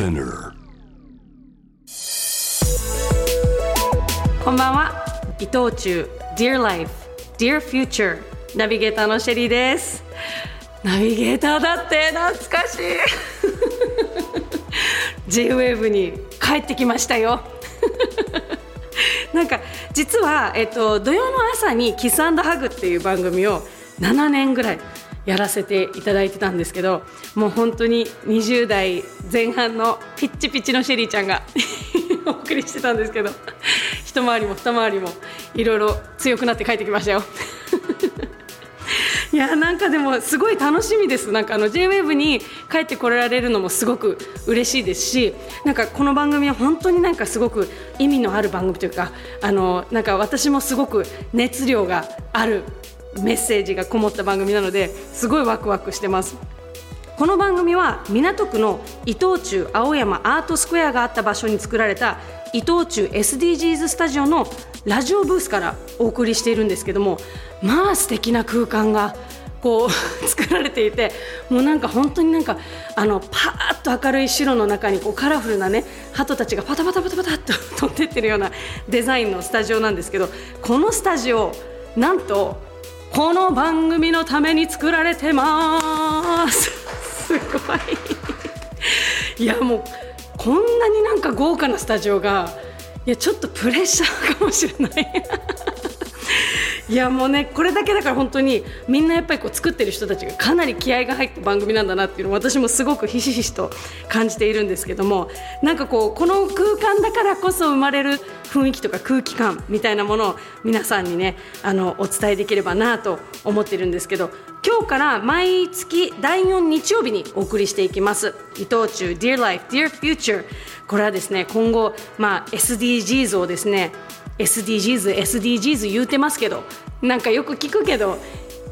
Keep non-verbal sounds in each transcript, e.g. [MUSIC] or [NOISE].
Spinner こんばんは。伊藤忠。Dear Life Dear Future ナビゲーターのシェリーです。ナビゲーターだって懐かしい。[LAUGHS] J-WAVE に帰ってきましたよ。なんか実は、えっと、土曜の朝に「キスハグ」っていう番組を7年ぐらいやらせていただいてたんですけどもう本当に20代前半のピッチピチのシェリーちゃんが [LAUGHS] お送りしてたんですけど一回りも二回りもいろいろ強くなって帰ってきましたよ。[LAUGHS] いやなんかでもすごい楽しみですなんかあの JWAVE に帰ってこられるのもすごく嬉しいですしなんかこの番組は本当になんかすごく意味のある番組というかあのなんか私もすごく熱量があるメッセージがこもった番組なのですごいワクワクしてます。この番組は港区の伊藤忠青山アートスクエアがあった場所に作られた伊藤忠 SDGs スタジオのラジオブースからお送りしているんですけどもまあ素敵な空間がこう [LAUGHS] 作られていてもうなんか本当になんかあのパーッと明るい白の中にこうカラフルなね鳩たちがパタパタパタパタっと [LAUGHS] 飛んでってるようなデザインのスタジオなんですけどこのスタジオなんとこの番組のために作られてます。[LAUGHS] すごい。いやもうこんなになんか豪華なスタジオがいやちょっとプレッシャーかもしれない。いやもうねこれだけだから本当にみんなやっぱりこう作ってる人たちがかなり気合が入った番組なんだなっていうのを私もすごくひしひしと感じているんですけどもなんかこうこの空間だからこそ生まれる雰囲気とか空気感みたいなものを皆さんにねあのお伝えできればなと思ってるんですけど今日から毎月第4日曜日にお送りしていきます。伊藤忠 Dear Life Dear Future これはですね今後、まあ、SDGs をですね SDGs、SDGs 言うてますけどなんかよく聞くけど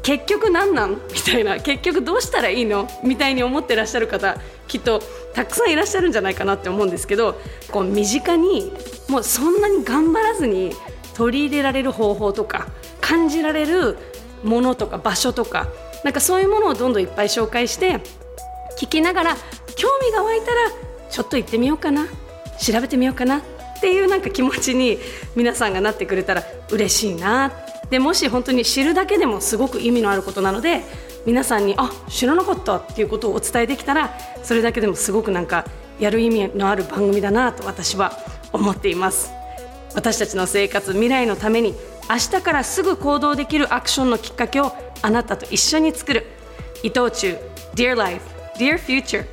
結局何なん？みたいな。結局どうしたらいいの？みたいに思ってらっしゃる方きっとたくさんいらっしゃるんじゃないかなって思うんですけどこう身近にもうそんなに頑張らずに取り入れられる方法とか感じられるものとか場所とかなんかそういうものをどんどんいっぱい紹介して聞きながら興味が湧いたらちょっと行ってみようかな。調べてみようかな。っていうなんか気持ちに皆さんがなってくれたら嬉しいな。でもし本当に知るだけでもすごく意味のあることなので皆さんにあ知らなかったっていうことをお伝えできたらそれだけでもすごくなんかやる意味のある番組だなと私は思っています。私たちの生活未来のために明日からすぐ行動できるアクションのきっかけをあなたと一緒に作る。伊藤忠 Dear Life Dear Future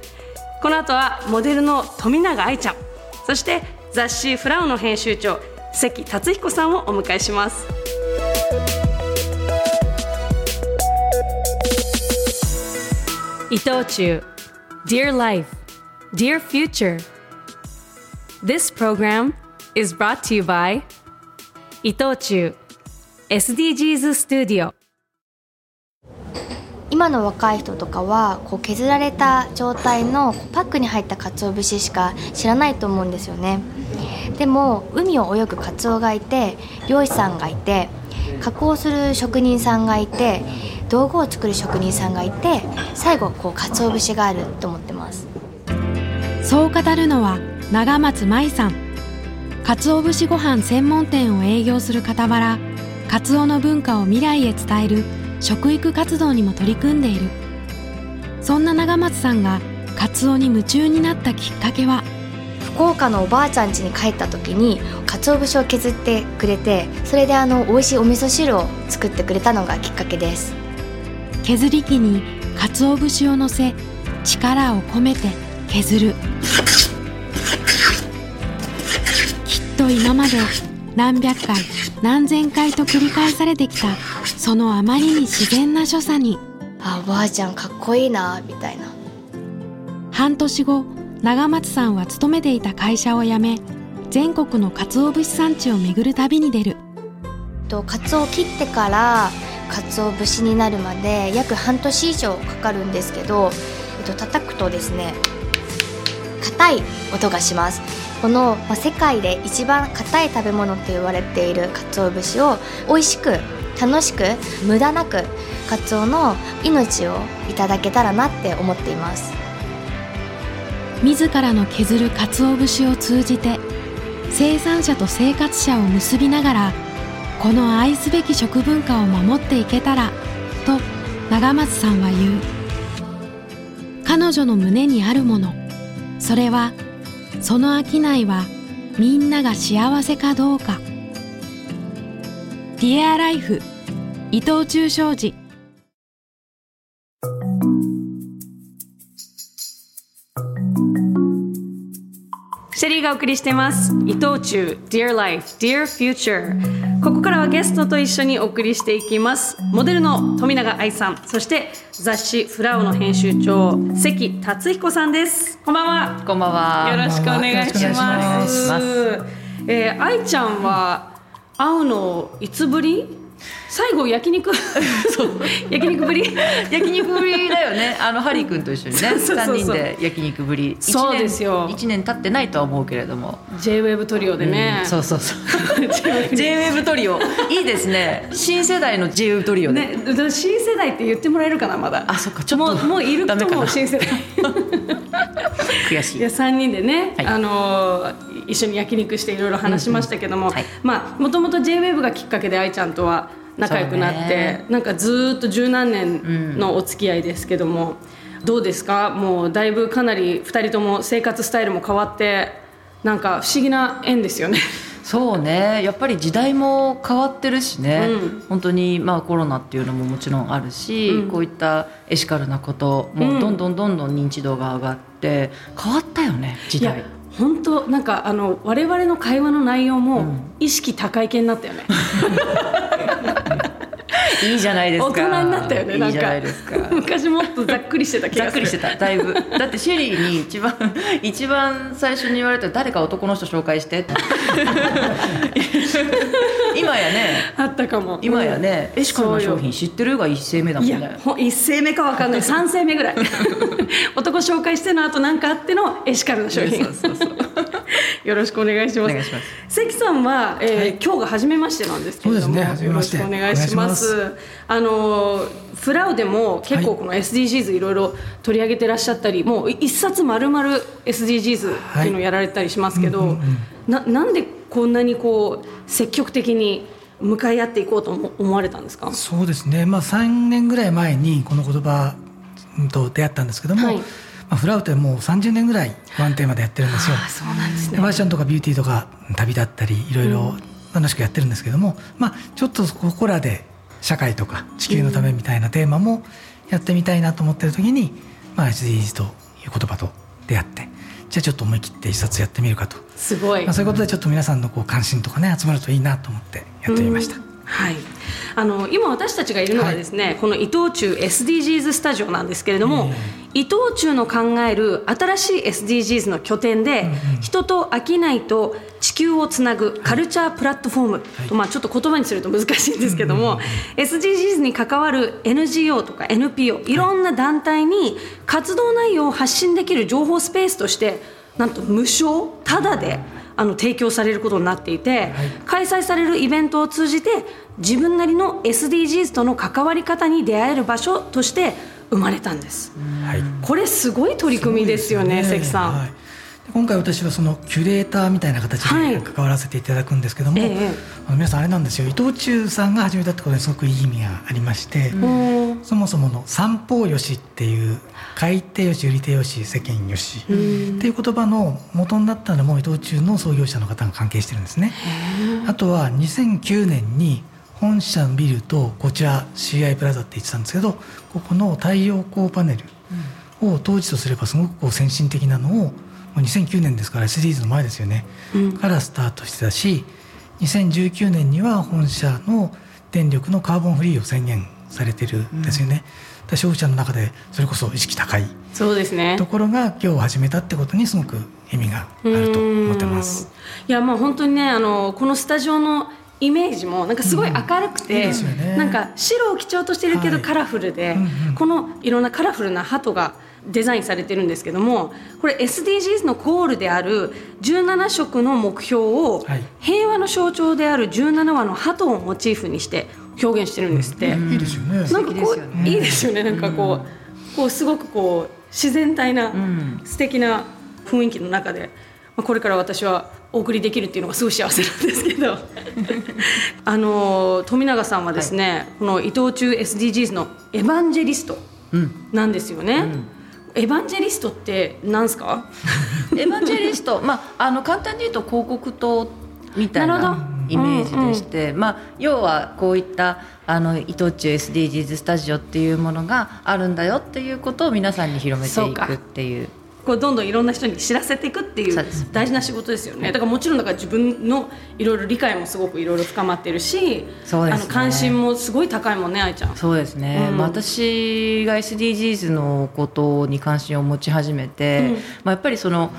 この後はモデルの富永愛ちゃん。そして雑誌フラウの編集長関達彦さんをお迎えします伊藤忠 Dear Life Dear Future This program is brought to you by 伊藤忠 SDGs Studio 今の若い人とかはこう削られた状態のパックに入った鰹節しか知らないと思うんですよね。でも海を泳ぐカツオがいて漁師さんがいて加工する職人さんがいて道具を作る職人さんがいて最後こう鰹節があると思ってます。そう語るのは長松舞さん。鰹節ご飯専門店を営業する傍らカツオの文化を未来へ伝える食育活動にも取り組んでいる。そんな長松さんがカツオに夢中になったきっかけは？福岡のおばあちゃん家に帰った時に鰹節を削ってくれてそれであの美味しいお味噌汁を作ってくれたのがきっかけです。削り器に鰹節を乗せ力を込めて削る。きっと今まで何百回何千回と繰り返されてきたそのあまりに自然な所作に。あおばあちゃんかっこいいなみたいな。半年後長松さんは勤めていた会社を辞め全国の鰹節産地を巡る旅に出る。と鰹を切ってから鰹節になるまで約半年以上かかるんですけど、えっと叩くとですね硬い音がします。この、まあ、世界で一番硬い食べ物って言われている鰹節を美味しく楽しく無駄なく鰹の命をいただけたらなって思っています。自らの削る鰹節を通じて生産者と生活者を結びながらこの愛すべき食文化を守っていけたらと長松さんは言う。彼女の胸にあるものそれはその商いはみんなが幸せかどうか。ディアライフ伊藤忠商事。シェリーがお送りしています。伊藤忠。Dear Life Dear Future ここからはゲストと一緒にお送りしていきます。モデルの富永愛さん。そして雑誌フラウの編集長関達彦さんです。こんばんは。こんばんは。よろしくお願いします。しえー、愛ちゃんは会うのいつぶり？最後焼肉？[LAUGHS] 焼肉ぶり？焼肉ぶりだよね。あのハリー君と一緒にね、そうそうそうそう三人で焼肉ぶり。そうですよ一年経ってないとは思うけれども。JWEB トリオでね、うんそうそうそう。[LAUGHS] J-Wave トリオ。いいですね。新世代の J-Wave トリオね。ね、で新世代って言ってもらえるかなまだあ、そっか。ちょっともうもういると。思う新世代 [LAUGHS] 悔しい。いや3人でね、はいあのー一緒に焼肉していろいろ話しましたけども、もともと JWAVE がきっかけで愛ちゃんとは仲良くなって、ね。なんかずーっと十何年のお付き合いですけども、どうですか？もうだいぶかなり2人とも生活スタイルも変わってなんか不思議な縁ですよね。そうね。やっぱり時代も変わってるしね、うん。本当にまあコロナっていうのももちろんあるし、うん。こういったエシカルなことうん。もどんどんどんどん認知度が上がって変わったよね時代。本当なんかあの我々の会話の内容もうん意識高い系になったよね。[LAUGHS] [LAUGHS] いいじゃないですか。大人になったよねなんか。いいじゃないですか。昔もっとざっくりしてた気ざがする。っくりしてた。だいぶ。だってシェリーに一番 [LAUGHS] 一番最初に言われた誰か男の人紹介してって。[LAUGHS] 今やね。あったかも。今やね、エシカルな商品知ってる？が一斉目だもんいねやほ一世目かわかんない。三世目ぐらい。男紹介しての後なんかあってのエシカルな商品。そうそうそうよろしくお願いします。関さんは、えー今日が初めましてなんですけれどもね。よろしくお願いします。あのフラウでも結構この SDGs いろいろ取り上げてらっしゃったり、もう一冊まるまる SDGs っていうのをやられたりしますけど、はいうんうんうん。ななんでこんなにこう積極的に向かい合っていこうと思思われたんですか？そうですね、まあ、3年ぐらい前にこの言葉うんと出会ったんですけども、はいまあ、フラウトでもう30年ぐらいワンテーマでやってるんですよ。あそうなんですでファッションとかビューティーとか旅だったりいろいろ楽しくやってるんですけども、まあ、ちょっとここらで社会とか地球のためみたいなテーマもやってみたいなと思ってる時に、まあ、SDGs という言葉と出会ってじゃあちょっと思い切って一冊やってみるかと、すごいまあ、そういうことでちょっと皆さんのこう関心とかね集まるといいなと思ってやってみました。はい、あの今私たちがいるのはですね、この伊藤忠 SDGs スタジオなんですけれども、伊藤忠の考える新しい SDGs の拠点で、人と商いと地球をつなぐカルチャープラットフォームと、まあ、ちょっと言葉にすると難しいんですけども、SDGs に関わる NGO とか NPO い。ろんな団体に活動内容を発信できる情報スペースとしてなんと無償ただであの提供されることになっていて、開催されるイベントを通じて自分なりの SDGs との関わり方に出会える場所として生まれたんです。はい。これすごい取り組みですよね、そう関さん。はい。で今回私はそのキュレーターみたいな形はい。で関わらせていただくんですけども、ええあの皆さんあれなんですよ。伊藤忠さんが始めたってことにすごくいい意味がありまして、うん。そもそもの三方よしっていう買い手よし売り手よし世間よしっていう言葉の元になったのも伊藤忠の創業者の方が関係してるんですね。あとは2009年に本社のビルとこちら CI プラザって言ってたんですけどここの太陽光パネルを当時とすればすごくこう先進的なのをもう2009年ですから SDGs の前ですよね、からスタートしてたし2019年には本社の電力のカーボンフリーを宣言されてるんですよね、で消費者の中でそれこそ意識高い。そうですね。ところが今日始めたってことにすごく意味があると思ってます。いやまあ本当にねあのこのスタジオのイメージもなんかすごい明るくて、うんね。なんか白を基調としてるけどはい。カラフルで、うんうん。このいろんなカラフルな鳩がデザインされてるんですけどもこれ SDGs のゴールである17色の目標をはい。平和の象徴である17羽の鳩をモチーフにして表現してるんですって。いいですよね。なんかこ素敵ですようね。いいですよね。なんかこう、こうすごくこう自然体な、ん。素敵な雰囲気の中で、まあ、これから私はお送りできるっていうのがすごい幸せなんですけど。[LAUGHS] あの富永さんはですね、この伊藤忠 SDGs のエヴァンジェリストうん。なんですよね。エヴァンジェリストって何すか？エヴァンジェリスト、まあ、あの簡単に言うと広告塔みたいなイメージでして、まあ、要はこういったあの伊藤忠 SDGs スタジオっていうものがあるんだよっていうことを皆さんに広めていくっていうこうどんどんいろんな人に知らせていくっていう大事な仕事ですよね。だからもちろんだから自分のいろいろ理解もすごくいろいろ深まってるしね。あの関心もすごい高いもんね愛ちゃん。そうですね、うん。まあ私が SDGs のことに関心を持ち始めて、うん。まあ、やっぱりその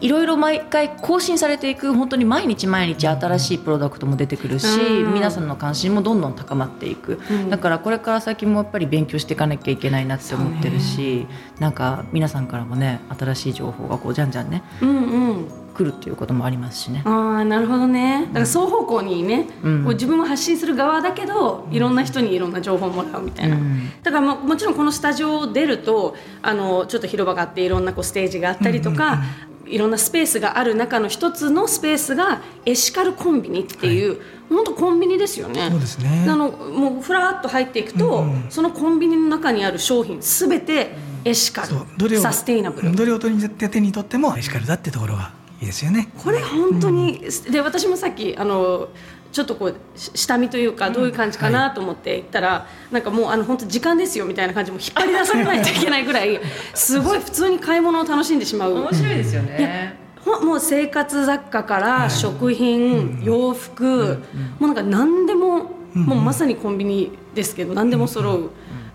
いろいろ毎回更新されていく本当に毎日毎日新しいプロダクトも出てくるし、うん。皆さんの関心もどんどん高まっていく、うん。だからこれから先もやっぱり勉強していかなきゃいけないなって思ってるし、なんか皆さんからもね新しい情報がこうじゃんじゃんねうんうん。来るっていうこともありますしね。ああなるほどね。だから双方向にね、うん。こう自分は発信する側だけどいろんな人にいろんな情報をもらうみたいな、うん。だからももちろんこのスタジオを出るとあのちょっと広場があっていろんなこうステージがあったりとか、いろんなスペースがある中の一つのスペースがエシカルコンビニっていう、本当コンビニですよね。そうですね。あのもうふらっと入っていくと、うんそのコンビニの中にある商品すべてエシカルどれをサステイナブル。どれを手に手に取ってもエシカルだってところがいいですよね。これ本当に、で私もさっきあのちょっとこうし下見というかどういう感じかなと思って行ったら、なんかもうあの本当時間ですよみたいな感じも引っ張り出されないといけないぐらい [LAUGHS] すごい普通に買い物を楽しんでしまう。面白いですよね。ほもう生活雑貨から食品、洋服、もうなんか何でも、もうまさにコンビニですけど何でも揃う、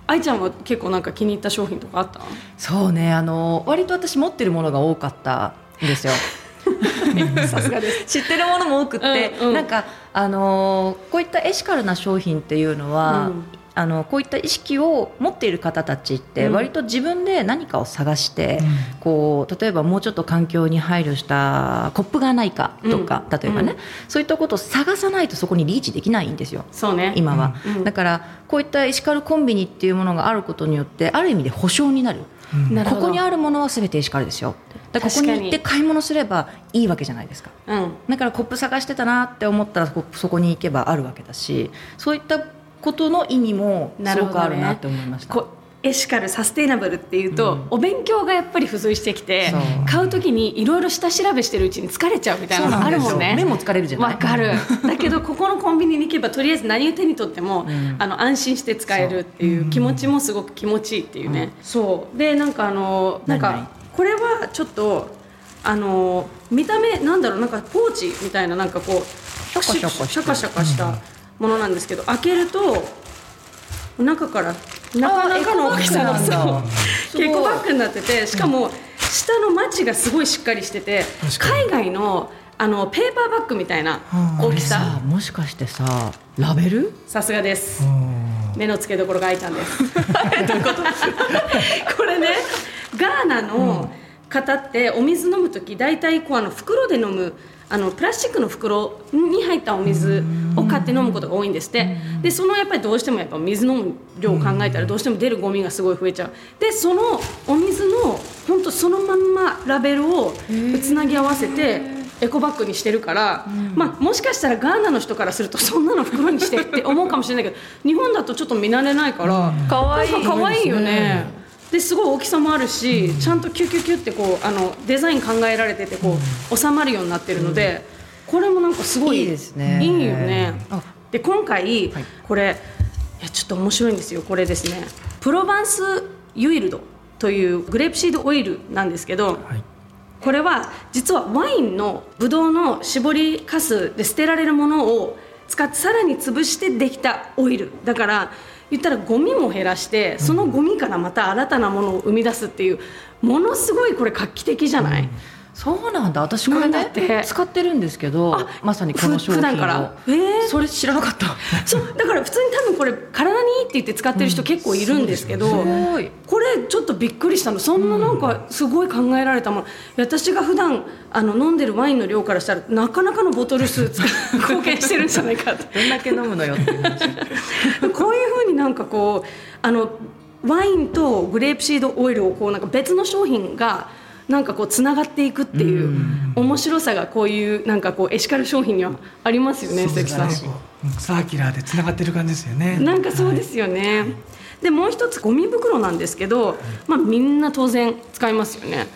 愛ちゃんは結構なんか気に入った商品とかあった？そうねあの割と私持ってるものが多かったんですよ。[LAUGHS] さすがです。[LAUGHS] 知ってるものも多くって、うんうん。なんかあのこういったエシカルな商品っていうのは、あのこういった意識を持っている方たちってうん。割と自分で何かを探して、うん。こう例えばもうちょっと環境に配慮したコップがないかとか、うん。例えばね、うん。そういったことを探さないとそこにリーチできないんですよそうね。今は、うんだからこういったエシカルコンビニっていうものがあることによってある意味で保証になる。ここにあるものは全てエシカルですよ。だからここに行って買い物すればいいわけじゃないですか。うん。だからコップ探してたなって思ったらそこに行けばあるわけだしそういったことの意味もすごくあるなって思いました、こエシカルサステイナブルっていうと、うん。お勉強がやっぱり付随してきて買う時にいろいろ下調べしてるうちに疲れちゃうみたいなのがあるもんね。目も疲れるじゃない。わかる。[LAUGHS] だけどここのコンビニに行けばとりあえず何を手に取っても、ん。あの安心して使えるっていう気持ちもすごく気持ちいいっていうね、そう。でなんかあのなんかこれはちょっとあの見た目なんだろうなんかポーチみたいななんかこうシャカシャカしてシャカシャカしたものなんですけど開けると中からなかなかの大きさの結構バッグになっててしかも下のマチがすごいしっかりしてて海外のあのペーパーバッグみたいなうん大きさ。さもしかしてさラベル？さすがです。うん。目の付けどころが愛ちゃんです。[LAUGHS] [LAUGHS] これねガーナの方ってお水飲む時大体こうあの袋で飲むあのプラスチックの袋に入ったお水を買って飲むことが多いんですって。でそのやっぱりどうしてもやっぱ水飲む量を考えたらどうしても出るゴミがすごい増えちゃう。でそのお水の本当そのまんまラベルをつなぎ合わせてエコバッグにしてるから、まあ、もしかしたらガーナの人からするとそんなの袋にしてって思うかもしれないけど日本だとちょっと見慣れないからかわいい。か可愛いよね。ですごい大きさもあるし、ちゃんとキュキュキュってこうあのデザイン考えられててこう、収まるようになってるので、これもなんかすごいいいですね。いいよね。あ。で今回、はい。これいやちょっと面白いんですよこれですね。プロバンスユイルドというグレープシードオイルなんですけど、はい。これは実はワインのブドウの搾りかすで捨てられるものを使ってさらに潰してできたオイル。だから言ったらゴミも減らしてそのゴミからまた新たなものを生み出すっていうものすごいこれ画期的じゃない、そうなんだ。私これねなんだって。使ってるんですけどあまさにこの商品を。から。えー？それ知らなかった。そうだから普通に多分これ体にいいって言って使ってる人結構いるんですけど、すごいこれちょっとびっくりしたの。そんななんかすごい考えられたもの、私が普段あの飲んでるワインの量からしたらなかなかのボトル数 [LAUGHS] 貢献してるんじゃないかとどんだけ飲むのよって [LAUGHS] こういうふうになんかこうあのワインとグレープシードオイルをこうなんか別の商品がなんかこうつながっていくっていう面白さがこういうなんかこうエシカル商品にはありますよね関さん。サーキュラーでつながってる感じですよね。なんかそうですよね。はい、でもう一つゴミ袋なんですけど、まあみんな当然使いますよね。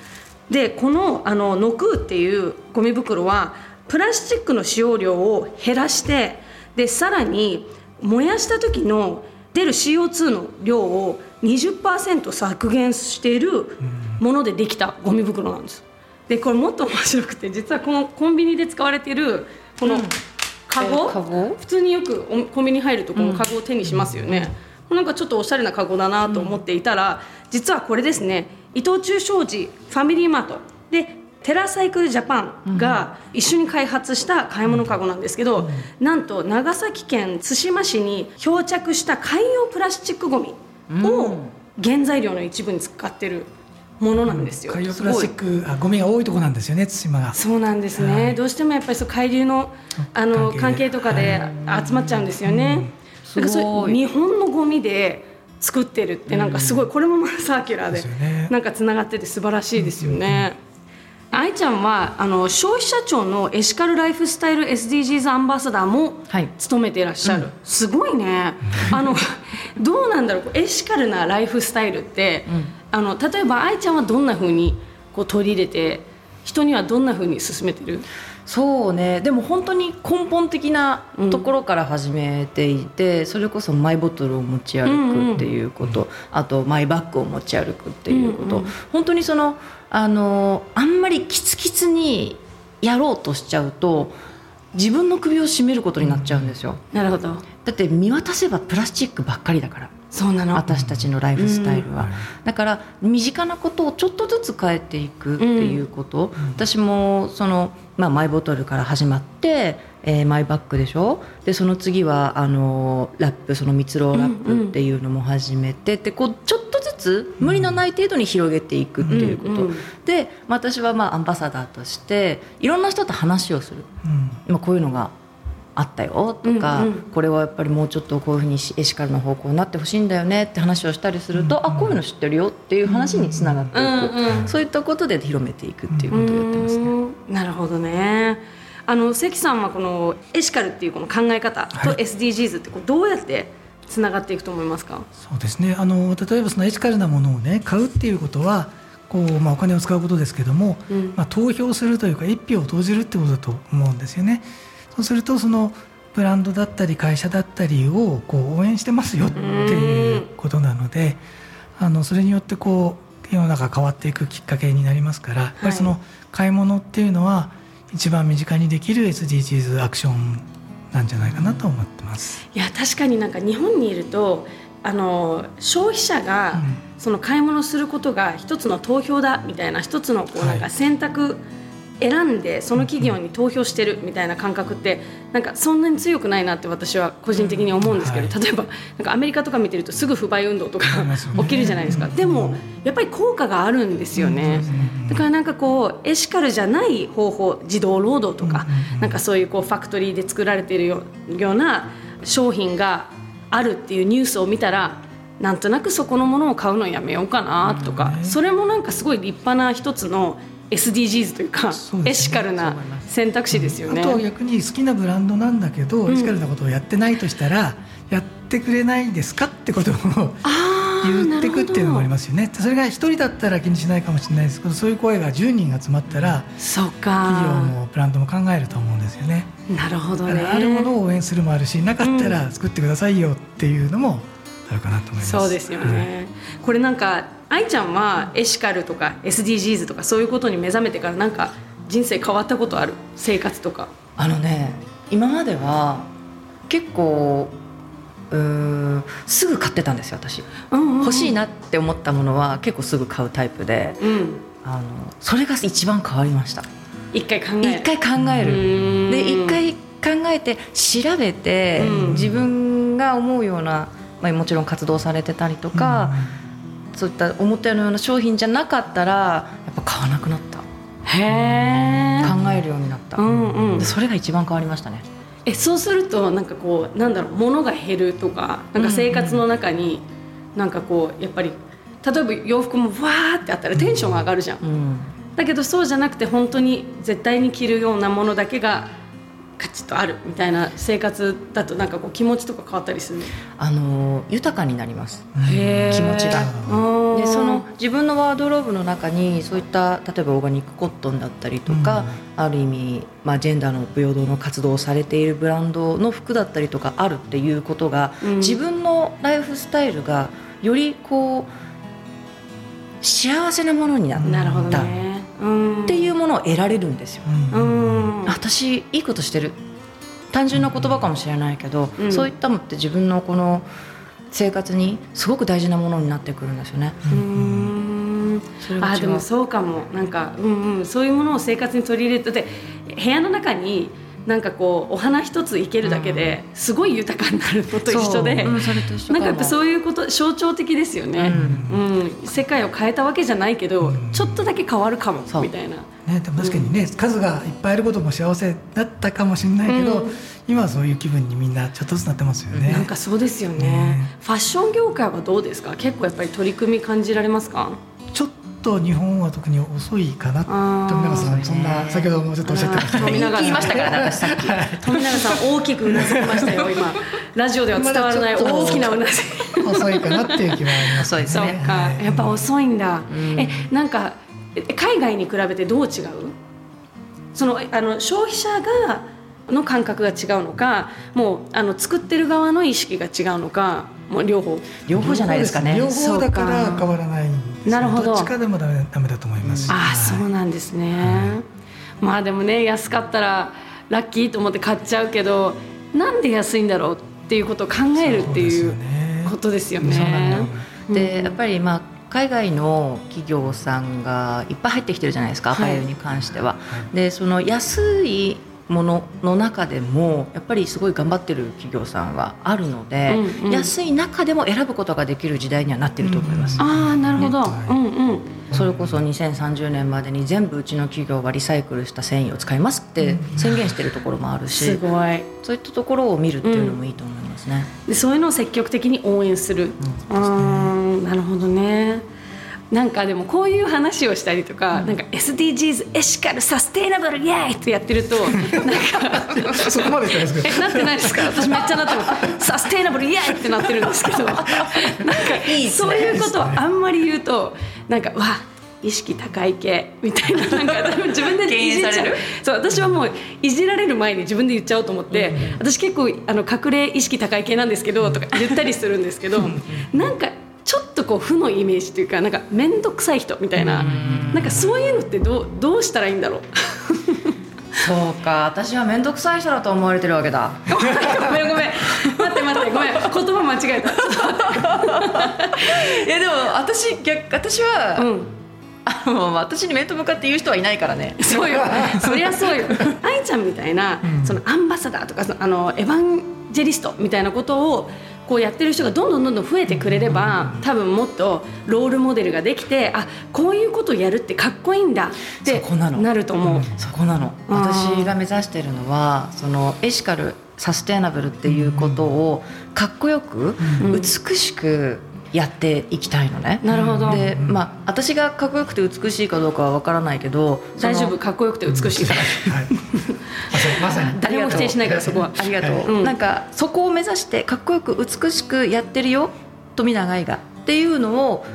でこのあのノクーっていうゴミ袋はプラスチックの使用量を減らしてでさらに燃やした時の出る CO2 の量を20%削減しているものでできたゴミ袋なんです。でこれもっと面白くて実はこのコンビニで使われているこのカゴ？うん、普通によくコンビニ入るとこのカゴを手にしますよね、うん、なんかちょっとおしゃれなカゴだなと思っていたら、実はこれですね伊藤忠商事ファミリーマート。でテラサイクルジャパンが一緒に開発した買い物かごなんですけど、なんと長崎県対馬市に漂着した海洋プラスチックごみを原材料の一部に使ってるものなんですよ、海洋プラスチックあゴミが多いとこなんですよね対馬が。そうなんですね、はい、どうしてもやっぱりそう海流のあの関係とかで集まっちゃうんですよね、うん、だからそう日本のゴミで作ってるってなんかすごいこれもサーキュラーでなんかつながってて素晴らしいですよね。愛ちゃんはあの消費者庁のエシカルライフスタイル SDGs アンバサダーも務めていらっしゃる、はいうん、すごいね。あのどうなんだろうエシカルなライフスタイルって、うん、あの例えば愛ちゃんはどんなふうにこう取り入れて人にはどんなふうに進めてる？そうね。でも本当に根本的なところから始めていて、うん、それこそマイボトルを持ち歩くっていうこと、うんうん、あとマイバッグを持ち歩くっていうこと、うんうん、本当にそのあのあんまりキツキツにやろうとしちゃうと自分の首を絞めることになっちゃうんですよ。なるほど。だって見渡せばプラスチックばっかりだから。そうなの。私たちのライフスタイルは、うん、だから身近なことをちょっとずつ変えていくっていうこと、うん、私もその、まあ、マイボトルから始まって、えー、マイバッグでしょ？でその次はあのラップその蜜ろラップっていうのも始めて、うんうん、でこうちょっとずつ無理のない程度に広げていくっていうこと、うん。うん、で私はまあアンバサダーとしていろんな人と話をする、まあ、こういうのがあったよとか、うんうん、これはやっぱりもうちょっとこういうふうにエシカルな方向になってほしいんだよねって話をしたりすると、うんうん、あこういうの知ってるよっていう話につながっていく、うんうん、そういったことで広めていくっていうことをやってますね。なるほどね。あの関さんはこのエシカルっていうこの考え方と SDGs ってこうどうやってつながっていくと思いますか、そうですね。あの例えばそのエシカルなものをね買うっていうことはこう、まあ、お金を使うことですけども、うん、まあ、投票するというか一票を投じるってことだと思うんですよね。そうするとそのブランドだったり会社だったりをこう応援してますよっていうことなのであのそれによってこう世の中変わっていくきっかけになりますからやっぱりその買い物っていうのは一番身近にできる SDGs アクションなんじゃないかなと思ってます。いや確かになんか日本にいるとあの消費者がその買い物することが一つの投票だみたいな一つのこうなんか選択、はい選んでその企業に投票してるみたいな感覚ってなんかそんなに強くないなって私は個人的に思うんですけど、はい、例えばなんかアメリカとか見てるとすぐ不買運動とか起きるじゃないですか。でもやっぱり効果があるんですよね。だからなんかこうエシカルじゃない方法児童労働とかなんかそういうこうファクトリーで作られているような商品があるっていうニュースを見たらなんとなくそこのものを買うのやめようかなとかそれもなんかすごい立派な一つの SDGs というか、ね、エシカルな選択肢ですよね、あとは逆に好きなブランドなんだけど、うん、エシカルなことをやってないとしたらやってくれないですかってことを言っていくっていうのもありますよね。それが1人だったら気にしないかもしれないですけどそういう声が10人集まったらそうか。企業もブランドも考えると思うんですよね。なるほどね。あるものを応援するもあるしなかったら作ってくださいよっていうのもあるかなと思います、そうですよね、これなんか愛ちゃんはエシカルとか SDGs とかそういうことに目覚めてからなんか人生変わったことある？生活とか。あのね今までは結構うすぐ買ってたんですよ私、うんうんうん、欲しいなって思ったものは結構すぐ買うタイプで、うん、あのそれが一番変わりました。一回考える。一回考える。で一回考えて調べて、うん、自分が思うような、まあ、もちろん活動されてたりとか、うん。そういった思ったような商品じゃなかったらやっぱ買わなくなった。へえ考えるようになった、うんうん、それが一番変わりましたね。えそうするとなんかこうなんだろう物が減るとかなんか生活の中になんかこうやっぱり例えば洋服もわーってあったらテンションが上がるじゃん、うん、だけどそうじゃなくて本当に絶対に着るようなものだけがカチッとあるみたいな生活だとなんかこう気持ちとか変わったりするあの豊かになります。気持ちが。うんでその自分のワードローブの中にそういった例えばオーガニックコットンだったりとか、ある意味、まあ、ジェンダーの平等の活動をされているブランドの服だったりとかあるっていうことが、うん。自分のライフスタイルがよりこう幸せなものになった。なるほどね。うんっていうものを得られるんですよ。うん。あ私いいことしてる。単純な言葉かもしれないけど、うん。そういったのって自分のこの生活にすごく大事なものになってくるんですよね。あでもそうかも。なんか、うんうん、そういうものを生活に取り入れてで部屋の中になんかこうお花一つ生けるだけですごい豊かになるのと一緒で、なんかやっぱうそういうこと象徴的ですよね、うん。世界を変えたわけじゃないけど、うん。ちょっとだけ変わるかもみたいな。ね、でも確かにね、数がいっぱいあることも幸せだったかもしれないけど、うん。今はそういう気分にみんなちょっとずつなってますよね。なんかそうですよね。ね。ファッション業界はどうですか？結構やっぱり取り組み感じられますか？ちょっと日本は特に遅いかな。富永さんそんな先ほどもちょっとおっしゃってました。富永さん言いましたからね私さっき。富永さん大きくうなずきましたよ今。ラジオでは伝わらない大きなうなずき。遅いかなっていう気はありますそうですそうねか、はいやっぱ遅いんだ、ん。えなんかえ海外に比べてどう違う？そのあの消費者がの感覚が違うのかもうあの作ってる側の意識が違うのかもう両方。両方じゃないですかね。両方だから変わらないなるほど。どっちかでもダメダメだと思います。ああはい。そうなんですね、まあでもね安かったらラッキーと思って買っちゃうけどなんで安いんだろうっていうことを考えるっていうそうですよね。ことですよね。そうんでやっぱりまあ海外の企業さんがいっぱい入ってきてるじゃないですか、はい。アパレルに関しては。でその安いものの中でもやっぱりすごい頑張ってる企業さんはあるので、うんうん。安い中でも選ぶことができる時代にはなってると思います。ああなるほど、ねうんうん。それこそ2030年までに全部うちの企業はリサイクルした繊維を使いますって宣言してるところもあるし、すごい。そういったところを見るっていうのもいいと思いますね。でそういうのを積極的に応援する。うーんなるほどねなんかでもこういう話をしたりとか,、なんか SDGs エシカルサステイナブルイエーイってやってるとなんかそこまでじゃないですけど。えなってないですか？[LAUGHS] 私めっちゃなってます。サステイナブルイエーイってなってるんですけど。なんかそういうことをあんまり言うとなんかわ意識高い系みたいななんか [LAUGHS] 多分自分でいじっちゃう。敬遠されるそう私はもういじられる前に自分で言っちゃおうと思って、私結構あの隠れ意識高い系なんですけどとか言ったりするんですけどなんかちょっとこう負のイメージというかなんか面倒くさい人みたいな。なんかそういうのってどうどうしたらいいんだろう。そうか私は面倒くさい人だと思われてるわけだ。ごめんごめん。待って待ってごめん。言葉間違えた。[LAUGHS] いやでも私逆私は、うん。あの私に面と向かって言う人はいないからね。そうよ。そりゃそうよ。愛ちゃんみたいな、そのアンバサダーとかあのエヴァンジェリストみたいなことをこうやってる人がどんどんどんどん増えてくれれば多分もっとロールモデルができてあこういうことをやるってかっこいいんだってなると思う。そこなの。私が目指してるのはそのエシカルサステイナブルっていうことをかっこよく、うん。美しくやっていきたいのね。なるほど。でまあ私がかっこよくて美しいかどうかは分からないけど大丈夫かっこよくて美しいから。はい、まさにまさに。[LAUGHS] 誰も否定しないからそこは。[LAUGHS] ありがとう、うん。なんかそこを目指してかっこよく美しくやってるよ富永愛がっていうのを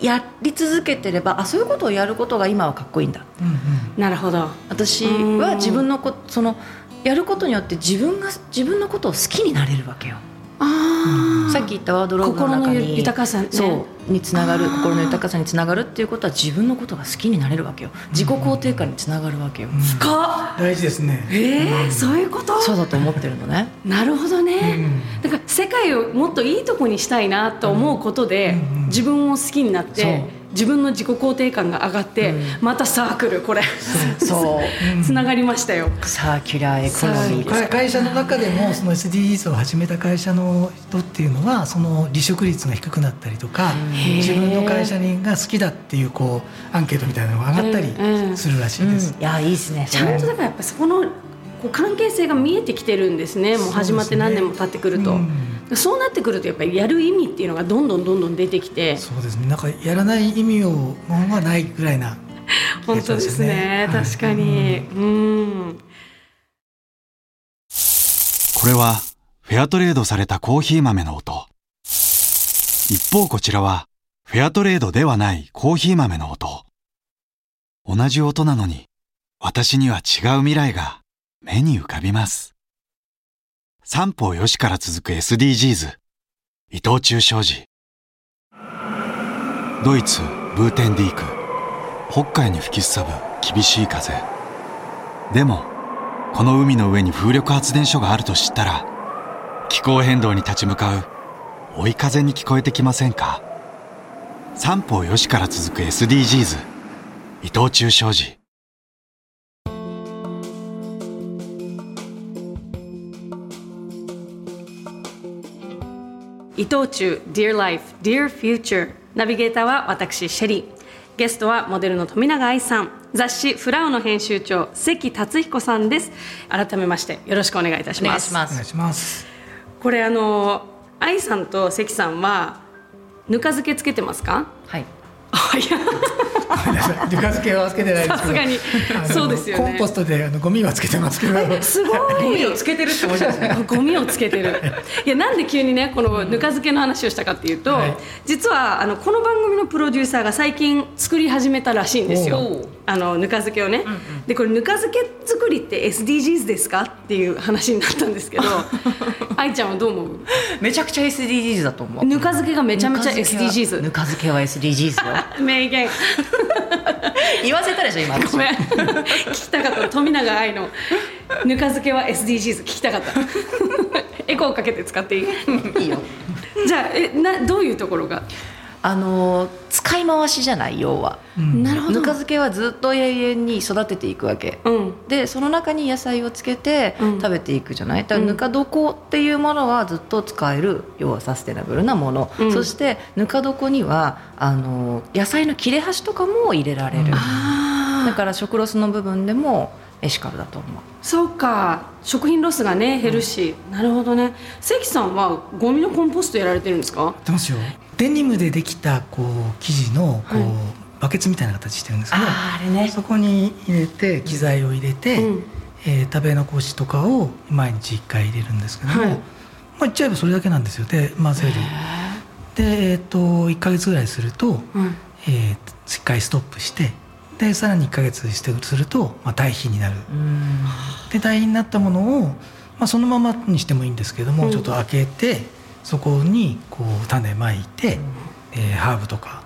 やり続けてればあそういうことをやることが今はかっこいいんだ。うんうん。なるほど。私は自分のこそのやることによって自分が自分のことを好きになれるわけよ。あさっき言ったワードローブの中心のに豊かさね。そうにつながる心の豊かさにつながるっていうことは自分のことが好きになれるわけよ。自己肯定感につながるわけよ、深っ。大事ですね。えー、そういうこと？そうだと思ってるのね。なるほどね、うん。だから世界をもっといいとこにしたいなと思うことで、うんうん自分を好きになっそう。て自分の自己肯定感が上がって、うん。またサークルこれ。[LAUGHS] そう。[LAUGHS] つながりましたよ。サーキュラーエコノミー会会社の中でもその SDGs を始めた会社の人っていうのはその離職率が低くなったりとか自分の会社にが好きだっていうこうアンケートみたいなのが上がったうんうん。りするらしいです。うん。いやいいですねちゃんとだからやっぱそこのこう関係性が見えてきてるんですね。もう始まって何年も経ってくると。うそう,、なってくるとやっぱりやる意味っていうのがどんどんどんどん出てきて。そうですね。なんかやらない意味をものはないぐらいな本当ですね。確かに、うん。これはフェアトレードされたコーヒー豆の音。一方こちらはフェアトレードではないコーヒー豆の音。同じ音なのに私には違う未来が目に浮かびます三方よしから続く SDGs 伊藤忠商事。ドイツブーテンディーク。北海に吹きすさぶ厳しい風。でもこの海の上に風力発電所があると知ったら気候変動に立ち向かう追い風に聞こえてきませんか？三方よしから続く SDGs 伊藤忠商事。伊藤忠 Dear Life Dear Future ナビゲーターは私シェリーゲストはモデルの富永愛さん。雑誌フラウの編集長関達彦さんです。改めましてよろしくお願いいたしお願ます。いしますお願いします。これあの愛さんと関さんはぬか漬けつけてますか？はい。あいやごめんなさいぬか漬けはつけてないですけど。さすがに。そうですよね。コンポストであのゴミはつけてますけど。すごい。ゴミをつけてるって面白いですね [LAUGHS] ゴミをつけてる。[LAUGHS] いやなんで急にねこのぬか漬けの話をしたかっていうと、はい。実はあのこの番組のプロデューサーが最近作り始めたらしいんですよ。あのぬか漬けをね、でこれぬか漬け作りって SDGs ですか？っていう話になったんですけど [LAUGHS] 愛ちゃんはどう思う？めちゃくちゃ SDGs だと思う。ぬか漬けがめちゃめちゃぬか漬けは SDGs ぬか漬けは SDGs よ。名言言わせたでしょ今。ごめん。聞きたかった。富永愛のぬか漬けは SDGs 聞きたかった。[LAUGHS] エコーかけて使っていい。いいよ。じゃあえなどういうところが？あの使い回しじゃない要は。なるほど。ぬか漬けはずっと永遠に育てていくわけ、うん。でその中に野菜をつけてうん。食べていくじゃない、だからぬか床っていうものはずっと使える要はサステナブルなもの、うん。そしてぬか床にはあの野菜の切れ端とかも入れられる、あだから食ロスの部分でもエシカルだと思う。そうか。食品ロスがね減るし、なるほどね。関さんはゴミのコンポストやられてるんですか？やってますよデニムでできたこう生地のこう、はいバケツみたいな形してるんですけどああれね。そこに入れて機材を入れて、うん。えー食べ残しとかを毎日1回入れるんですけども、はい。まあ言っちゃえばそれだけなんですよ。で混ぜるで、えー、と1か月ぐらいすると、うん。えー、1回ストップしてでさらに1か月してすると、まあ、堆肥になる。うん。で堆肥になったものを、まあ、そのままにしてもいいんですけども、うん。ちょっと開けてそこにこう種まいて、えーハーブとか。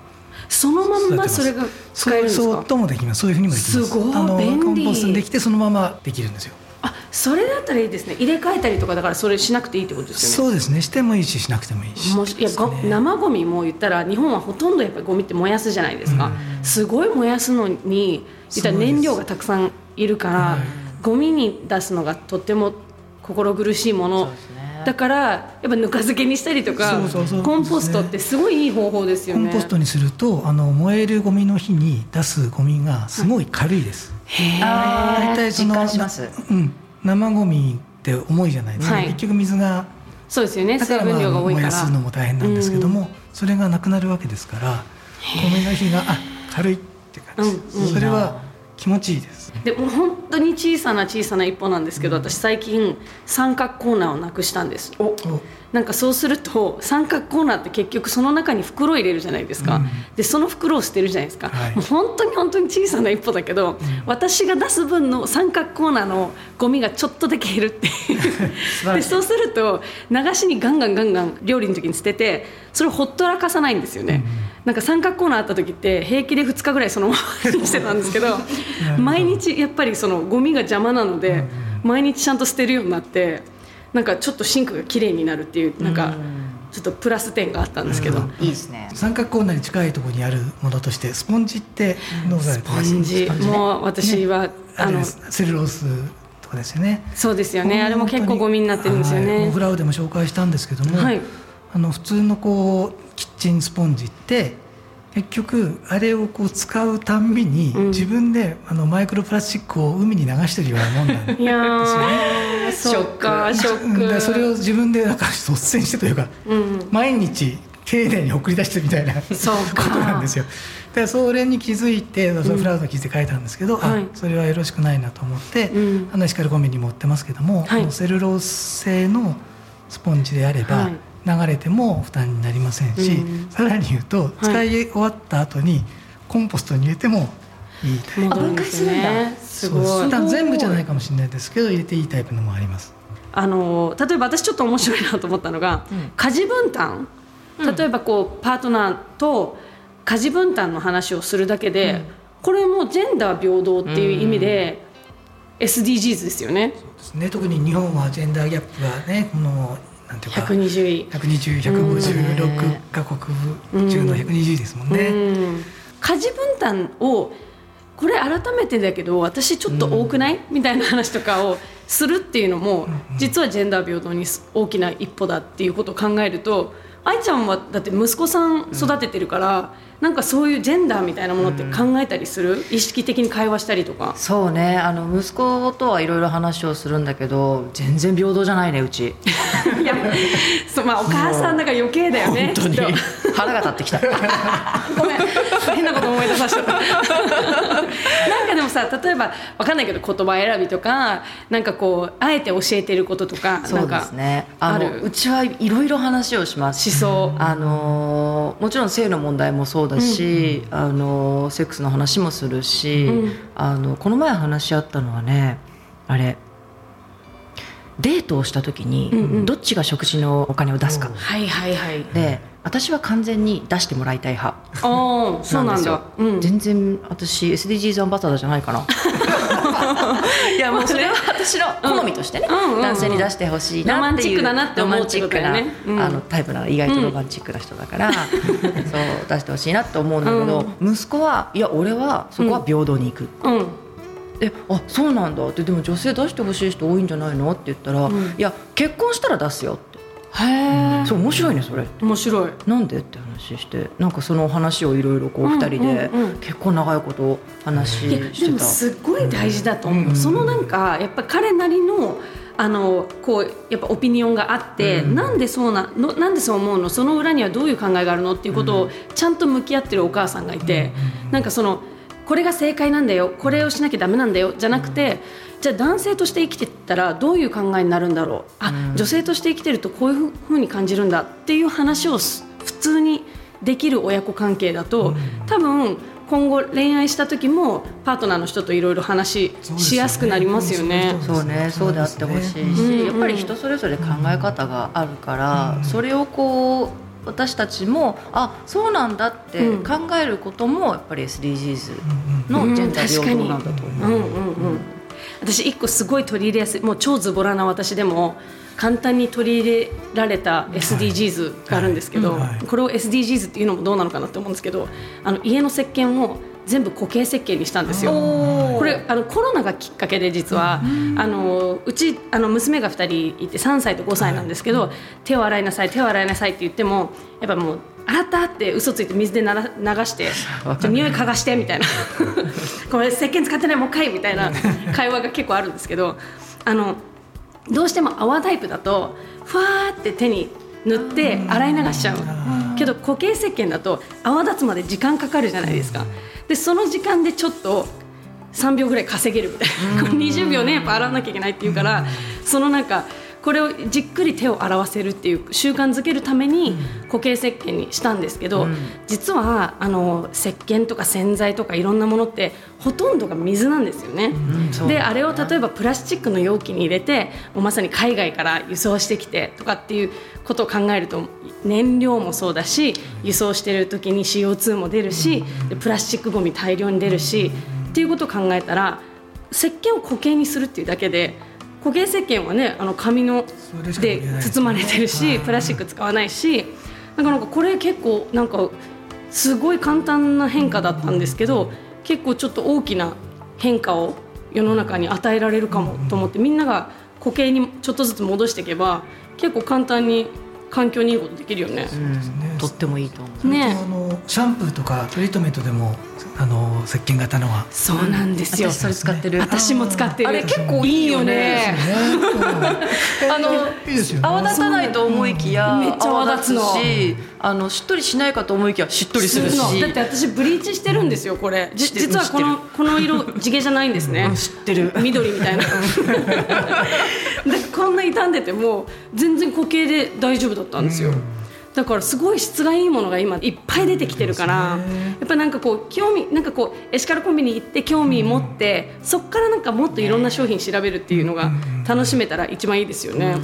そのまんまそれが使えるんですか？そうともできます。そういうふうにもできます。すごい。あの便利。コンポストにできてそのままできるんですよ。あそれだったらいいですね。入れ替えたりとかだからそれしなくていいってことですよね。そうですね。してもいいししなくてもいいし。もしいやね。生ゴミも言ったら日本はほとんどやっぱりゴミって燃やすじゃないですか、すごい燃やすのに言ったら燃料がたくさんいるから、はい。ゴミに出すのがとっても心苦しいもの、ねだからやっぱぬか漬けにしたりとかそうそうそう。コンポストってすごいいい方法ですよね。コンポストにするとあの燃えるゴミの日に出すゴミがすごい軽いです、へー。あー大体その実感します。うん、生ゴミって重いじゃないですか、はい。結局水がそうですよね。水だから、まあ、分量が多いから。燃やすのも大変なんですけども、それがなくなるわけですからゴミの日があ軽いって感じ、うんうんそれは気持ちいいです。でも本当に小さな小さな一歩なんですけど、私最近三角コーナーをなくしたんです。おなんかそうすると三角コーナーって結局その中に袋を入れるじゃないですか、うん。でその袋を捨てるじゃないですか、はい。もう本当に本当に小さな一歩だけど、私が出す分の三角コーナーのゴミがちょっとだけ減るっていう。でそうすると流しにガンガンガンガン料理の時に捨ててそれをほっとらかさないんですよね、なんか三角コーナーあった時って平気で2日ぐらいそのままにしてたんですけど毎日やっぱりそのゴミが邪魔なので、毎日ちゃんと捨てるようになってなんかちょっとシンクが綺麗になるっていうなんかちょっとプラス点があったんですけど、いいですね。三角コーナーに近いところにあるものとしてスポンジってどうされてます？スポンジ。もう私は、あのあれですセルロースとかですよね。そうですよね。あれも結構ゴミになってるんですよね。はフラウでも紹介したんですけども、はい。あの普通のこうチンスポンジって結局あれをこう使うたんびに、うん。自分であのマイクロプラスチックを海に流してるようなもんなんですよね。[LAUGHS] ー [LAUGHS] そっかショック。それを自分でなんか率先してというかうん毎日丁寧に送り出してみたいなそうことなんですよ。でそれに気づいてそのフラウドの記事で書いたんですけど、はい。あそれはよろしくないなと思って、うん。あのエシカルゴミにも売ってますけども、はい。セルロース製のスポンジであれば、はい流れても負担になりませんし、うん。さらに言うと使い終わった後にコンポストに入れてもいいタイプ。戻るんですごい。全部じゃないかもしれないですけど入れていいタイプのもあります。あの例えば私ちょっと面白いなと思ったのが、うん。家事分担。例えばこうパートナーと家事分担の話をするだけで、うん。これもジェンダー平等っていう意味で、SDGs ですよね。ですね、特に日本はジェンダーギャップがねこのなんていうか120位。120、156カ国中の120位ですもんね。うん。家事分担をこれ改めてだけど私ちょっと多くない、みたいな話とかをするっていうのも、実はジェンダー平等に大きな一歩だっていうことを考えると愛ちゃんはだって息子さん。育ててるから、なんかそういうジェンダーみたいなものって考えたりする、意識的に会話したりとか。そうね。あの息子とはいろいろ話をするんだけど全然平等じゃないねうち。[LAUGHS] いやそうまあお母さんだから余計だよね本当に腹が立ってきた。[LAUGHS] ごめん。変なこと思い出させちゃった。[LAUGHS] なんかでもさ例えばわかんないけど言葉選びとかなんかこうあえて教えてることとかそうですね。あのうちはいろいろ話をします。思想。あのーもちろん性の問題もそうだし、あのーセックスの話もするし、うん。あのこの前話し合ったのはねあれデートをした時に、うんうん。どっちが食事のお金を出すか、はいはいはい。で私は完全に出してもらいたい派。ああそうなんだ。ですよ。うん。全然私 SDGs アンバサダーじゃないかな [LAUGHS] いやもうそれは私の好みとしてね、うんうんうん。男性に出してほしいなっていうロマンチックだなって思うってことだよね。ロマンチックうん。なあのタイプな意外とロマンチックな人だから、そう出してほしいなって思うんだけど、息子はいや俺はそこは平等に行く、うん。であそうなんだ。ってでも女性出してほしい人多いんじゃないのって言ったら、ん。いや結婚したら出すよって。へえそう面白いねそれ。面白い。なんでって話してなんかその話をいろいろこううん二人でうんうん。結構長いこと話してた。もすっごい大事だと思う、うん。そのなんかやっぱ彼なりのあのこうやっぱオピニオンがあって、うん。なんでそうなのなんでそう思うの？その裏にはどういう考えがあるの？っていうことをちゃんと向き合ってるお母さんがいて、なんかそのこれが正解なんだよこれをしなきゃダメなんだよじゃなくて、じゃあ男性として生きてったらどういう考えになるんだろう？あ、女性として生きてるとこういうふうに感じるんだっていう話をす普通にできる親子関係だと、多分今後恋愛した時もパートナーの人といろいろ話しやすくなりますよね。そうね、そうであってほしいし、うん。やっぱり人それぞれ考え方があるから、うんそれをこう私たちもあそうなんだってうん。考えることもやっぱり SDGs のジェンダー平等なんだと思う。私一個すごい取り入れやすい。もう超ズボラな私でも簡単に取り入れられた SDGs があるんですけど、これを SDGs っていうのもどうなのかなって思うんですけどあの家の石鹸を全部固形石鹸にしたんですよ。これあのコロナがきっかけで実は、あのうちあの娘が2人いて3歳と5歳なんですけど、手を洗いなさい手を洗いなさいって言ってもやっぱもう洗ったって嘘ついて水でなら流して匂い嗅がしてみたいな。[LAUGHS] これ石鹸使ってないもう一回みたいな [LAUGHS] 会話が結構あるんですけどあのどうしても泡タイプだとふわーって手に塗って洗い流しちゃうけど固形石鹸だと泡立つまで時間かかるじゃないですか。でその時間でちょっと3秒ぐらい稼げるみたいな。これ20秒ねやっぱ洗わなきゃいけないっていうからそのなんかこれをじっくり手を洗わせるっていう習慣づけるために固形石鹸にしたんですけど、実はあの石鹸とか洗剤とかいろんなものってほとんどが水なんですよね。そう。であれを例えばプラスチックの容器に入れてもうまさに海外から輸送してきてとかっていうことを考えると燃料もそうだし輸送してる時に CO2 も出るしでプラスチックごみ大量に出るしっていうことを考えたら石鹸を固形にするっていうだけで固形石鹸はねあの紙ので包まれてるはい。しプラスチック使わないしなんかなんかこれ結構なんかすごい簡単な変化だったんですけど結構ちょっと大きな変化を世の中に与えられるかもと思ってみんなが固形にちょっとずつ戻していけば結構簡単に環境にいいことできるよね。とってもいいと思う。ねあのシャンプーとかトリートメントでもあの石鹸型のはそうなんですよ。私それ使ってる。私も使ってる。あれ結構いいよね。あの泡立たないと思いきやめっちゃ泡立つし、あのしっとりしないかと思いきやしっとりするし。だって私ブリーチしてるんですよこれ。実はこのこの色地毛じゃないんですねうん。知ってる。緑みたいな。[LAUGHS] でこんな傷んでても全然固形で大丈夫だったんですよ。だからすごい質がいいものが今いっぱい出てきてるから、やっぱなんかこう興味なんかこうエシカルコンビニ行って興味持って、そこからなんかもっといろんな商品調べるっていうのが楽しめたら一番いいですよね。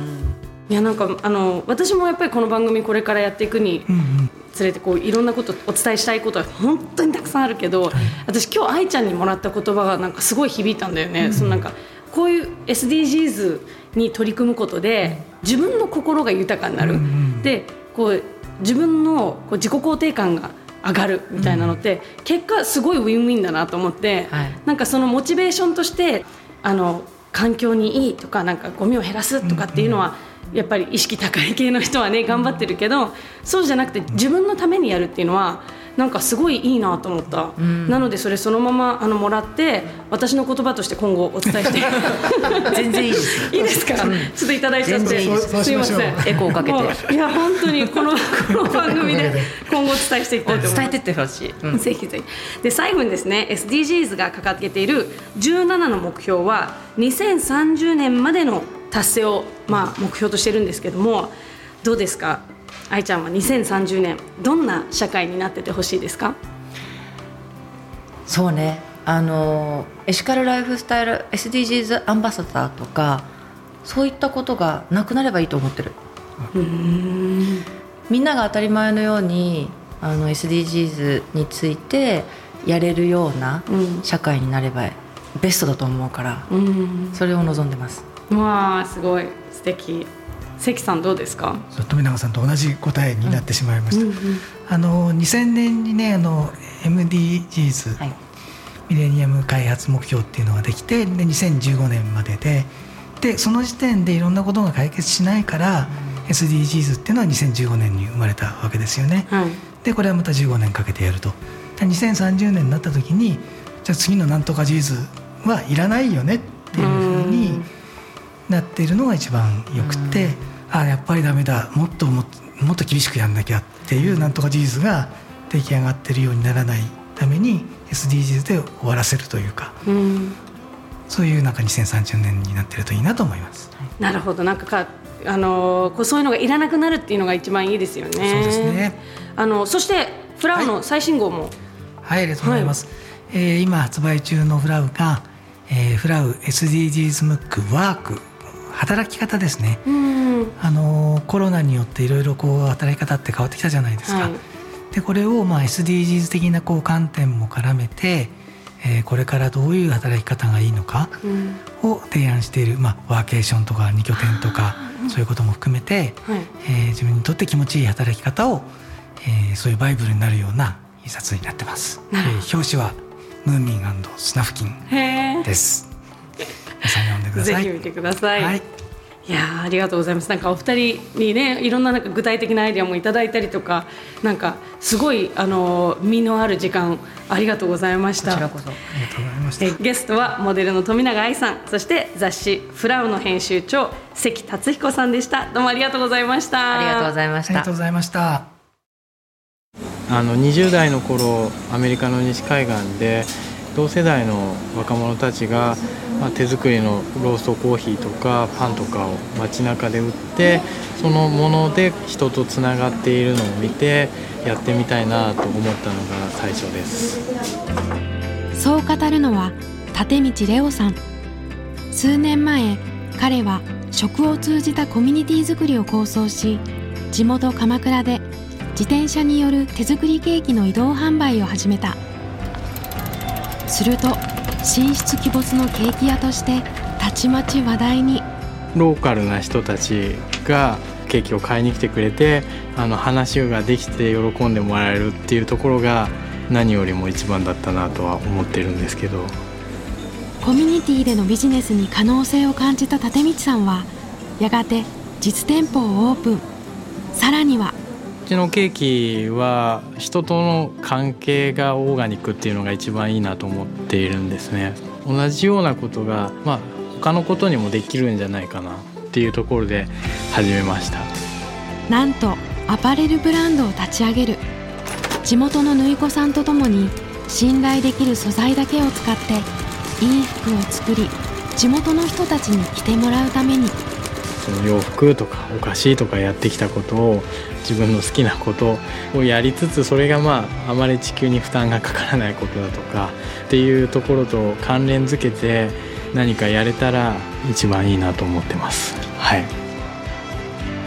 いやなんかあの私もやっぱりこの番組これからやっていくにつれてこういろんなことお伝えしたいことは本当にたくさんあるけど、私今日愛ちゃんにもらった言葉がなんかすごい響いたんだよね。そのなんかこういう SDGs に取り組むことで自分の心が豊かになる。でこう自分のこう自己肯定感が上がるみたいなのって、結果すごいウィンウィンだなと思って、はい。なんかそのモチベーションとしてあの環境にいいとかなんかゴミを減らすとかっていうのは、やっぱり意識高い系の人はね頑張ってるけどそうじゃなくて自分のためにやるっていうのはなんかすごいいいなと思った、なのでそれそのままあのもらって私の言葉として今後お伝えして。[LAUGHS] 全然いいですよ。いいですか、ちょっといただいちゃって全然いいです。そうすいません。エコーかけて。いや本当にこの [LAUGHS] この番組で今後お伝えしていきたいと思います。伝えてってほしい。うん。ぜひぜひ。で最後にですね SDGs が掲げている17の目標は2030年までの達成を、まあ、目標としてるんですけどもどうですか？愛ちゃんは2030年どんな社会になっててほしいですか？そうね。あのエシカルライフスタイル SDGs アンバサダーとかそういったことがなくなればいいと思ってる。みんなが当たり前のようにあの SDGs についてやれるようなうん。社会になればベストだと思うからうん。それを望んでますわあすごい素敵。関さんどうですか？富永さんと同じ答えになってしまいました、あの2000年にねあの MDGs、はい。ミレニアム開発目標っていうのができてで2015年までででその時点でいろんなことが解決しないから、SDGs っていうのは2015年に生まれたわけですよね。はい。でこれはまた15年かけてやると。で2030年になった時にじゃあ次のなんとかジーズはいらないよねっていうふうになっているのが一番よくてああやっぱりダメだもっともっと厳しくやんなきゃっていうなんとかジーズが出来上がってるようにならないために SDGs で終わらせるというかうん。そういうなんか2030年になってるといいなと思います。なるほど。なんかかあのこうそういうのがいらなくなるっていうのが一番いいですよね。そうですね。あのそしてフラウの最新号も、はい、ありがとうございます。えー今発売中のフラウが、えーフラウ SDGs ムックワーク働き方ですね。うんあのーコロナによっていろいろこう働き方って変わってきたじゃないですか。はいでこれをまあ SDGs 的なこう観点も絡めて、えーこれからどういう働き方がいいのかうんを提案している、まあ、ワーケーションとか二拠点とかそういうことも含めて、はいえー自分にとって気持ちいい働き方を、えーそういうバイブルになるような一冊になってます。えー表紙はムーミンスナフキンです。[LAUGHS] 皆さん読んでください。ぜひ見てください。はいい、やーありがとうございます。なんかお二人にねいろんななんか具体的なアイデアもいただいたりとかなんかすごいあの身のある時間ありがとうございました。こちらこそありがとうございました。えゲストはモデルの富永愛さんそして雑誌「フラウ」の編集長関達彦さんでしたどうもありがとうございましたありがとうございましたありがとうございました。あの20代の頃アメリカの西海岸で同世代の若者たちが、まあ、手作りのローストコーヒーとかパンとかを街中で売ってそのもので人とつながっているのを見てやってみたいなと思ったのが最初です。そう語るのは立道レオさん数年前彼は食を通じたコミュニティ作りを構想し地元鎌倉で自転車による手作りケーキの移動販売を始めたすると神出鬼没のケーキ屋としてたちまち話題に。ローカルな人たちがケーキを買いに来てくれてあの話ができて喜んでもらえるっていうところが何よりも一番だったなとは思ってるんですけど。コミュニティでのビジネスに可能性を感じた立道さんはやがて実店舗をオープン。さらにはうちのケーキは人との関係がオーガニックっていうのが一番いいなと思っているんですね。同じようなことがまあ他のことにもできるんじゃないかなっていうところで始めました。なんとアパレルブランドを立ち上げる。地元の縫い子さんとともに信頼できる素材だけを使っていい服を作り地元の人たちに着てもらうために。その洋服とかお菓子とかやってきたことを自分の好きなことをやりつつそれがまああまり地球に負担がかからないことだとかっていうところと関連づけて何かやれたら一番いいなと思ってます。はい。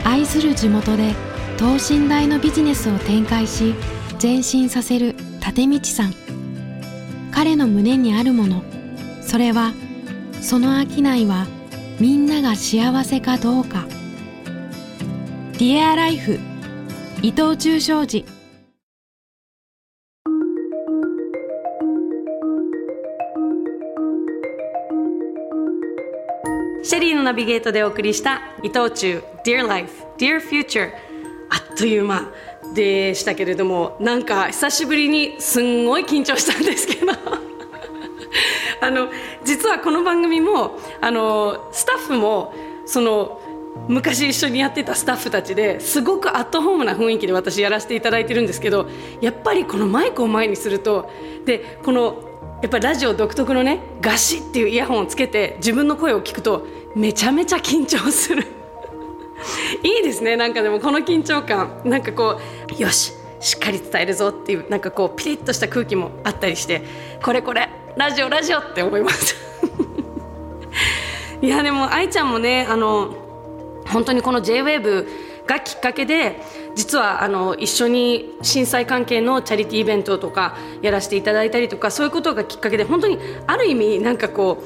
愛する地元で等身大のビジネスを展開し前進させる立道さん。彼の胸にあるもの。それはその商いはみんなが幸せかどうか。ディアライフ伊藤忠商事。シェリーのナビゲートでお送りした伊藤忠 Dear Life, Dear Future あっという間でしたけれどもなんか久しぶりにすんごい緊張したんですけど。[LAUGHS] あの実はこの番組もあのスタッフもその昔一緒にやってたスタッフたちですごくアットホームな雰囲気で私やらせていただいてるんですけどやっぱりこのマイクを前にするとでこのやっぱりラジオ独特のねガシッっていうイヤホンをつけて自分の声を聞くとめちゃめちゃ緊張する。[LAUGHS] いいですね。なんかでもこの緊張感。なんかこうよししっかり伝えるぞっていうなんかこうピリッとした空気もあったりしてこれこれラジオラジオって思います。[LAUGHS] いやでも愛ちゃんもねあの本当にこの JWAVE がきっかけで実はあの一緒に震災関係のチャリティーイベントとかやらせていただいたりとかそういうことがきっかけで本当にある意味なんかこ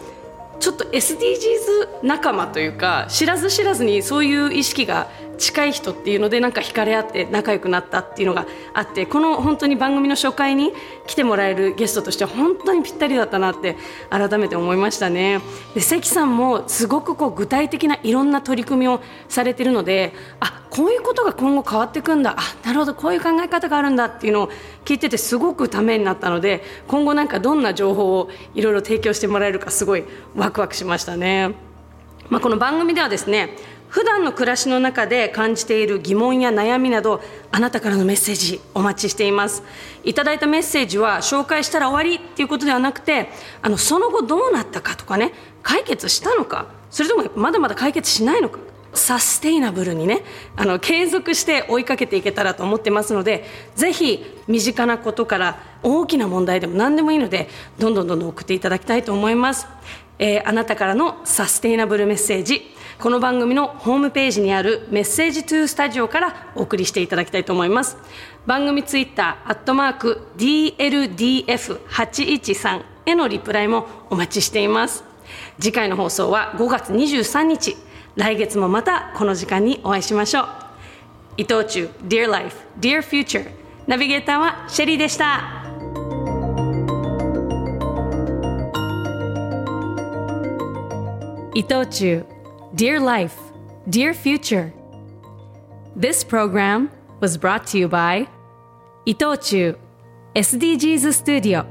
うちょっと SDGs 仲間というか知らず知らずにそういう意識が近い人っていうのでなんか惹かれ合って仲良くなったっていうのがあってこの本当に番組の初回に来てもらえるゲストとしては本当にぴったりだったなって改めて思いましたね。で関さんもすごくこう具体的ないろんな取り組みをされてるのであこういうことが今後変わっていくんだ。あなるほど。こういう考え方があるんだっていうのを聞いててすごくためになったので今後なんかどんな情報をいろいろ提供してもらえるかすごいワクワクしましたね。まあ、この番組ではですね普段の暮らしの中で感じている疑問や悩みなどあなたからのメッセージお待ちしています。いただいたメッセージは紹介したら終わりっていうことではなくてあのその後どうなったかとかね解決したのかそれともまだまだ解決しないのかサステイナブルにねあの継続して追いかけていけたらと思ってますのでぜひ身近なことから大きな問題でも何でもいいのでどんどんどんどん送っていただきたいと思います、えー、あなたからのサステイナブルメッセージ。この番組のホームページにあるメッセージトゥースタジオからお送りしていただきたいと思います。番組ツイッターアットマーク DLDF813 へのリプライもお待ちしています。次回の放送は5月23日。来月もまたこの時間にお会いしましょう。伊藤忠 Dear Life Dear Future ナビゲーターはシェリーでした。Itochu, Dear Life, Dear Future. This program was brought to you by Itochu, SDGs Studio.